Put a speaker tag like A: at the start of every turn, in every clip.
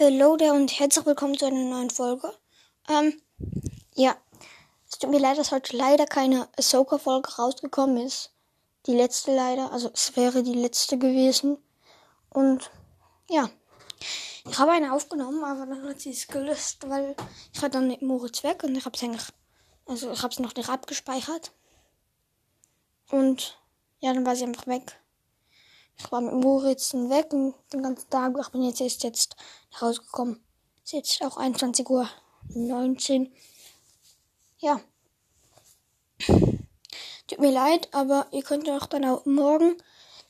A: Hallo there und herzlich willkommen zu einer neuen Folge. Ähm, ja, es tut mir leid, dass heute leider keine Ahsoka-Folge rausgekommen ist. Die letzte leider, also es wäre die letzte gewesen. Und ja, ich habe eine aufgenommen, aber dann hat sie es gelöscht, weil ich war dann mit Moritz weg und ich habe es eigentlich, also ich habe es noch nicht abgespeichert. Und ja, dann war sie einfach weg. Ich war mit Moritz weg und den ganzen Tag. Ich bin jetzt erst jetzt rausgekommen. Es ist jetzt auch 21 Uhr 19. Ja. Tut mir leid, aber ihr könnt euch dann auch morgen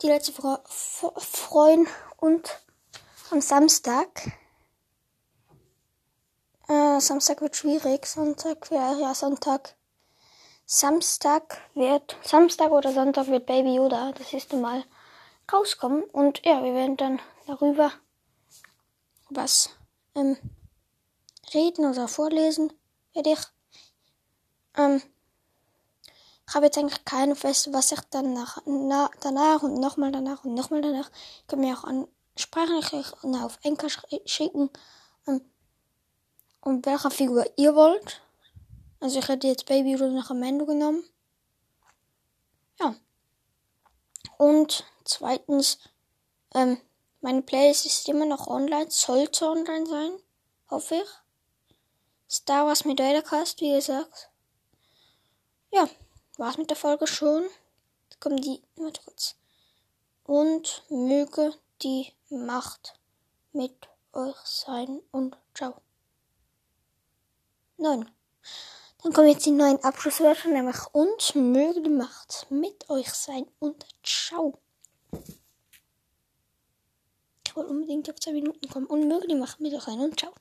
A: die letzte Folge freuen und am Samstag. Äh, Samstag wird schwierig. Sonntag, ja, ja, Sonntag. Samstag wird, Samstag oder Sonntag wird Baby Yoda das erste Mal rauskommen. Und ja, wir werden dann darüber was ähm, reden oder vorlesen, werde ich. Ähm, ich habe jetzt eigentlich keine feste, was ich dann nach, na, danach und nochmal danach und nochmal danach. Ich kann mir auch an Sprachnachrichten auf Enker schicken, ähm, um welche Figur ihr wollt. Also ich hätte jetzt Baby Yoda nach Amendo genommen. Ja. Und zweitens, ähm, meine Playlist ist immer noch online, sollte online sein, hoffe ich. Star Wars mit Vadercast, wie gesagt. Ja, war's mit der Folge schon. Jetzt kommen die, warte kurz. Und möge die Macht mit euch sein und ciao. Neun. Dann kommen jetzt die neuen Abschlusswörter, nämlich und möge die Macht mit euch sein und ciao. Ich wollte unbedingt auf zwei Minuten kommen und möge die Macht mit euch sein und ciao.